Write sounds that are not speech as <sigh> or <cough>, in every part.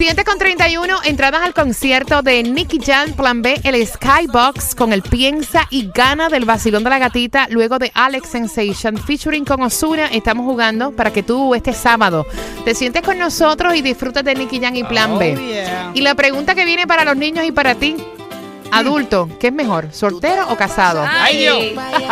Siguiente con 31, entradas al concierto de Nicky Jam Plan B, el Skybox con el Piensa y Gana del vacilón de la gatita, luego de Alex Sensation featuring con Osuna. Estamos jugando para que tú este sábado te sientes con nosotros y disfrutes de Nicky Jam y Plan B. Oh, yeah. Y la pregunta que viene para los niños y para ti, adulto, ¿qué es mejor, soltero o casado? ¡Ay, Dios!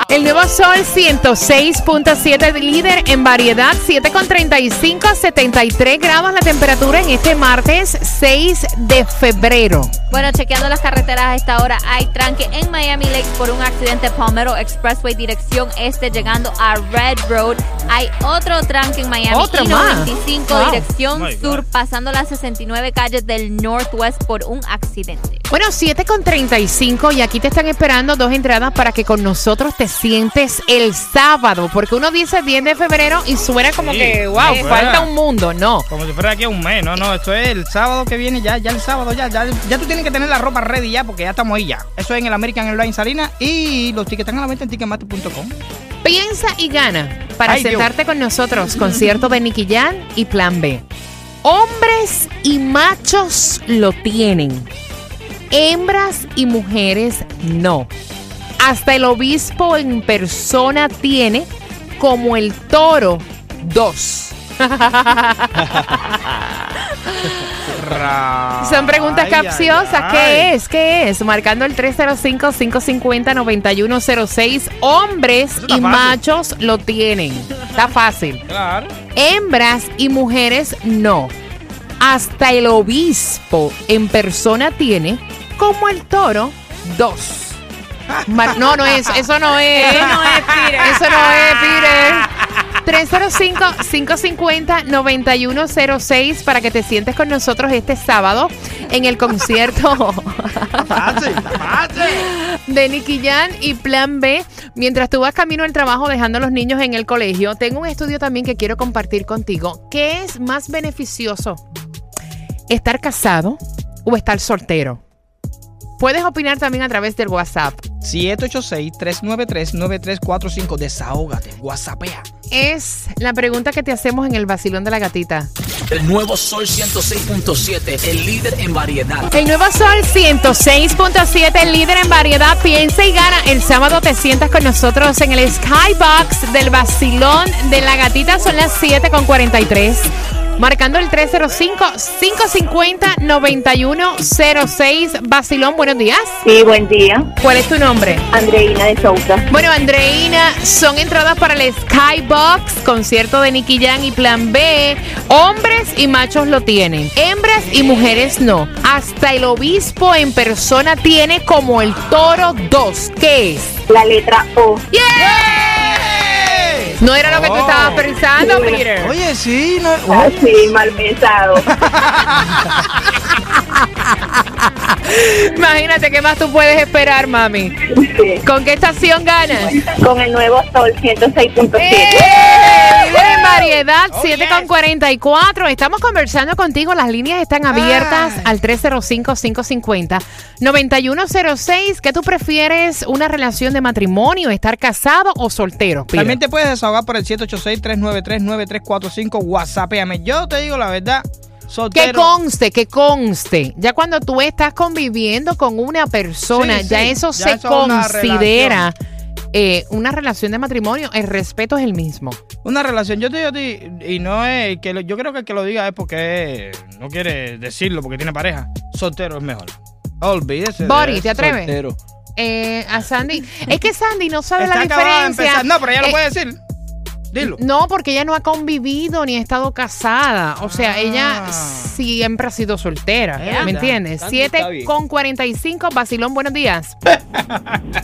El nuevo Sol 106.7 líder en variedad, 7 con 35, 73 grados la temperatura en este martes 6 de febrero. Bueno, chequeando las carreteras a esta hora, hay tranque en Miami Lakes por un accidente Palmetto Expressway dirección este llegando a Red Road. Hay otro tranque en Miami Otro y más. 95 Wow. dirección Oh sur pasando las 69 calles del Northwest por un accidente. Bueno, 7 con 35 y aquí te están esperando dos entradas para que con nosotros te sientes el sábado, porque uno dice 10 de febrero y suena como Sí. que, wow, Sí. falta un mundo, no. Como si fuera aquí a un mes. No, no, esto es el sábado que viene ya, ya el sábado ya, ya. Ya tú tienes que tener la ropa ready ya porque ya estamos ahí ya. Eso es en el American Airlines Salinas y los tickets están a la venta en ticketmaster.com. Piensa y gana para Ay, Dios. sentarte con nosotros, concierto de Nicky y Plan B. Hombres y machos lo tienen. Hembras y mujeres no. Hasta el obispo en persona tiene como el toro dos. <laughs> Son preguntas Ay, capciosas. ay. ¿Qué es? ¿Qué es? Marcando el 305-550-9106. Hombres y fácil. machos lo tienen. Está fácil. Claro. Hembras y mujeres no. Hasta el obispo en persona tiene, como el toro, dos. Mar- no, no es, eso no es. Eso no es, Peter. Eso no es, Peter. 305-550-9106 para que te sientes con nosotros este sábado en el concierto de Nicky Jan y Plan B. Mientras tú vas camino al trabajo dejando a los niños en el colegio, tengo un estudio también que quiero compartir contigo. ¿Qué es más beneficioso? ¿Estar casado o estar soltero? Puedes opinar también a través del WhatsApp. 786-393-9345. Desahógate. WhatsAppea. Es la pregunta que te hacemos en el vacilón de la gatita. El nuevo Sol 106.7, el líder en variedad. El nuevo Sol 106.7, el líder en variedad, piensa y gana. El sábado te sientas con nosotros en el Skybox del vacilón de la gatita. Son las 7.43. Marcando el 305-550-9106. Vacilón, buenos días. Sí, buen día. ¿Cuál es tu nombre? Andreina de Sousa. Bueno, Andreina, son entradas para el Skybox, concierto de Nicky Jam y Plan B. Hombres y machos lo tienen, hembras y mujeres no. Hasta el obispo en persona tiene como el toro 2. ¿Qué es? La letra O. No era lo que tú Oh. estabas pensando, Peter. Oye, sí. No, Así, mal pensado. <laughs> <laughs> Imagínate qué más tú puedes esperar, mami. Sí. ¿Con qué estación ganas? Con el nuevo Sol 106.7. ¡Eh! Variedad, Oh, 7 yes. con 44. Estamos conversando contigo. Las líneas están abiertas Ay. al 305-550-9106. ¿Qué tú prefieres? ¿Una relación de matrimonio? ¿Estar casado o soltero? También te puedes desahogar por el 786-393-9345. WhatsAppéame. Yo te digo la verdad. Que conste, que conste. Ya cuando tú estás conviviendo con una persona, Sí, ya sí. eso Ya se eso es una considera eh, una relación de matrimonio. El respeto es el mismo. Una relación, yo te digo a ti, y no es que lo- yo creo que el que lo diga es porque no quiere decirlo, porque tiene pareja. Soltero es mejor. Olvídese. de Bori. ¿te atreves? Soltero. Eh, a Sandy. Es que Sandy no sabe Está la diferencia. No, pero ella lo Eh, puede decir. Dilo. No, porque ella no ha convivido ni ha estado casada. O sea, Ah. ella siempre ha sido soltera. Ya. ¿Me entiendes? Sandy está 7 bien. con 45. Vacilón, buenos días.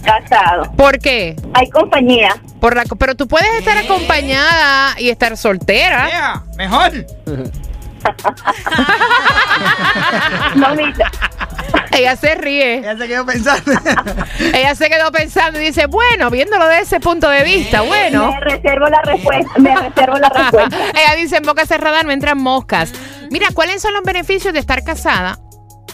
Casado. ¿Por qué? Hay compañía. Por la, pero tú puedes estar acompañada y estar soltera. Yeah, mejor. <laughs> Mamita. Ella se ríe. Ella se quedó pensando. <laughs> Ella se quedó pensando y dice, bueno, viéndolo de ese punto de vista, bueno. Me reservo la respuesta. Me reservo la respuesta. <laughs> Ella dice, en boca cerrada no entran moscas. Mira, ¿cuáles son los beneficios de estar casada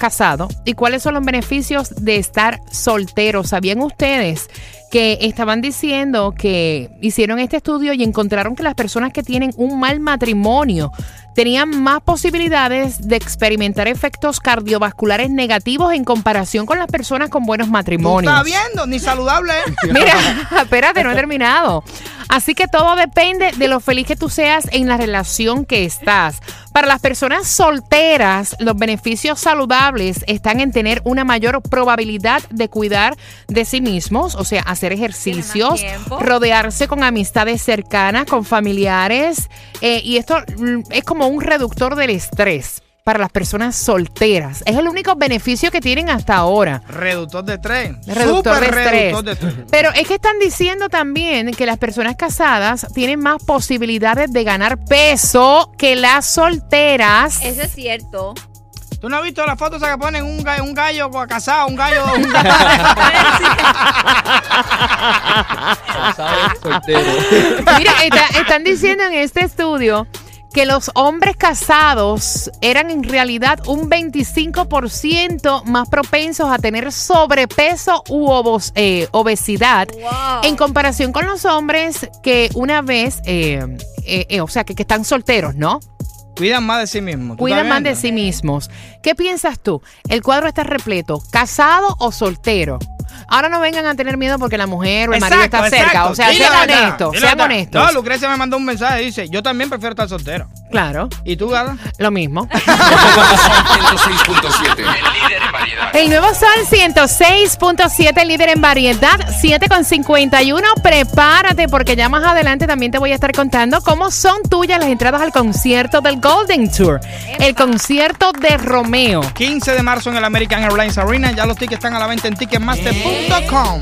casado y cuáles son los beneficios de estar soltero. ¿Sabían ustedes que estaban diciendo que hicieron este estudio y encontraron que las personas que tienen un mal matrimonio tenían más posibilidades de experimentar efectos cardiovasculares negativos en comparación con las personas con buenos ¿Tú matrimonios? estás viendo? Ni saludable. ¿eh? <laughs> Mira, <laughs> espérate, no he terminado. Así que todo depende de lo feliz que tú seas en la relación que estás. Para las personas solteras, los beneficios saludables están en tener una mayor probabilidad de cuidar de sí mismos, o sea, hacer ejercicios, rodearse con amistades cercanas, con familiares, eh, y esto mm, es como un reductor del estrés para las personas solteras. Es el único beneficio que tienen hasta ahora. Reductor de estrés. Reductor Súper de estrés. reductor de estrés. Pero es que están diciendo también que las personas casadas tienen más posibilidades de ganar peso que las solteras. Eso es cierto. ¿Tú no has visto las fotos que ponen un gallo, un gallo casado, un gallo, un <laughs> gallo? Mira, está- están diciendo en este estudio que los hombres casados eran en realidad un 25% más propensos a tener sobrepeso u obos- eh, obesidad Wow. en comparación con los hombres que una vez, eh, eh, eh, o sea, que, que están solteros, ¿no? Cuidan más de sí mismos. ¿tú Cuidan más de sí mismos. ¿Qué piensas tú? ¿El cuadro está repleto? ¿Casado o soltero? Ahora no vengan a tener miedo porque la mujer o el marido está cerca. O sea, sean honestos, sean honestos. No, Lucrecia me mandó un mensaje y dice, yo también prefiero estar soltero. Claro, ¿Y tú, Gada? lo mismo. <laughs> 106.7. El líder en variedad. El nuevo Sol 106.7, líder en variedad, 7.51. Prepárate porque ya más adelante también te voy a estar contando cómo son tuyas las entradas al concierto del Golden Tour, el concierto de Romeo. 15 de marzo en el American Airlines Arena. Ya los tickets están a la venta en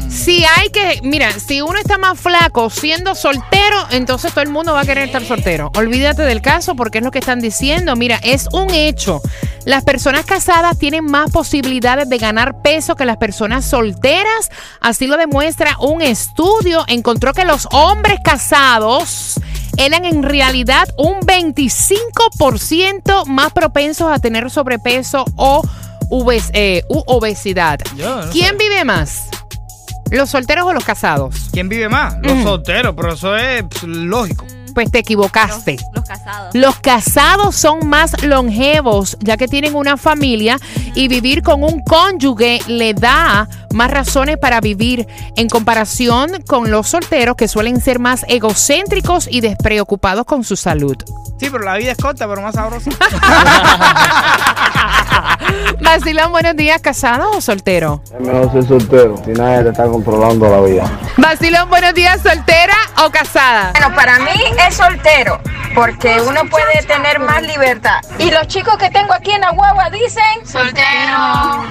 Si hay que, mira, si uno está más flaco siendo soltero, entonces todo el mundo va a querer estar soltero. Olvídate del caso porque es lo que están diciendo. Mira, es un hecho. Las personas casadas tienen más posibilidades de ganar peso que las personas solteras. Así lo demuestra un estudio. Encontró que los hombres casados eran en realidad un 25% más propensos a tener sobrepeso o obes- eh, u obesidad. Yo no ¿Quién sé. vive más? ¿Los solteros o los casados? ¿Quién vive más? Los Mm. solteros, pero eso es pues, lógico. Pues te Los, equivocaste. los casados. Los casados son más longevos ya que tienen una familia y vivir con un cónyuge le da más razones para vivir en comparación con los solteros que suelen ser más egocéntricos y despreocupados con su salud. Sí, pero la vida es corta, pero más sabrosa. <laughs> Vacilón, buenos días, ¿casado o soltero? Es mejor ser soltero, si nadie te está controlando la vida. Vacilón, buenos días, ¿soltera o casada? Bueno, para mí es soltero, porque uno puede tener más libertad. Y los chicos que tengo aquí en la guagua dicen soltero.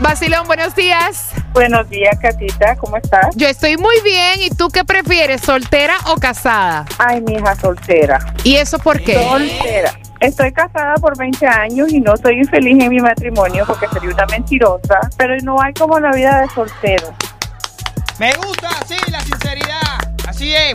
Vacilón, buenos días. Buenos días, Catita, ¿cómo estás? Yo estoy muy bien. ¿Y tú qué prefieres, soltera o casada? Ay, mi hija soltera. ¿Y eso por qué? Soltera. Estoy casada por 20 años y no soy infeliz en mi matrimonio porque sería una mentirosa, pero no hay como la vida de soltero. Me gusta, sí.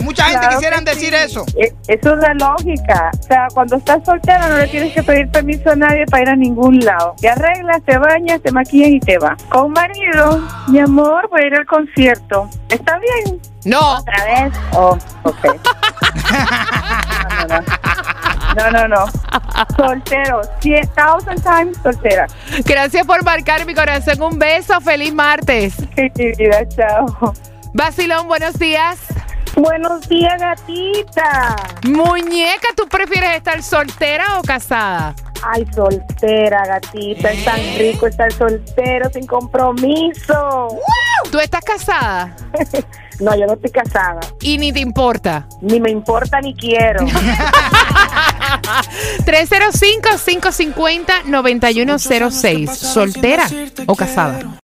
Mucha gente Claro quisieran decir sí. eso. E- Eso es la lógica. O sea, cuando estás soltera no le tienes que pedir permiso a nadie para ir a ningún lado. Te arreglas, te bañas, te maquillas y te vas. Con marido, mi amor, voy a ir al concierto. ¿Está bien? No. ¿Otra vez? Oh, ok. No, no, no. No, no, no. Soltero. Cien- Thousand times soltera. Gracias por marcar mi corazón. Un beso. Feliz martes. Qué vida, chao. Vacilón, buenos días. Buenos días, gatita. Muñeca, ¿tú prefieres estar soltera o casada? Ay, soltera, gatita. Es tan rico estar soltero sin compromiso. ¿Tú estás casada? <laughs> No, yo no estoy casada. Y ni te importa. Ni me importa ni quiero. <laughs> 305-550-9106. ¿Soltera o casada?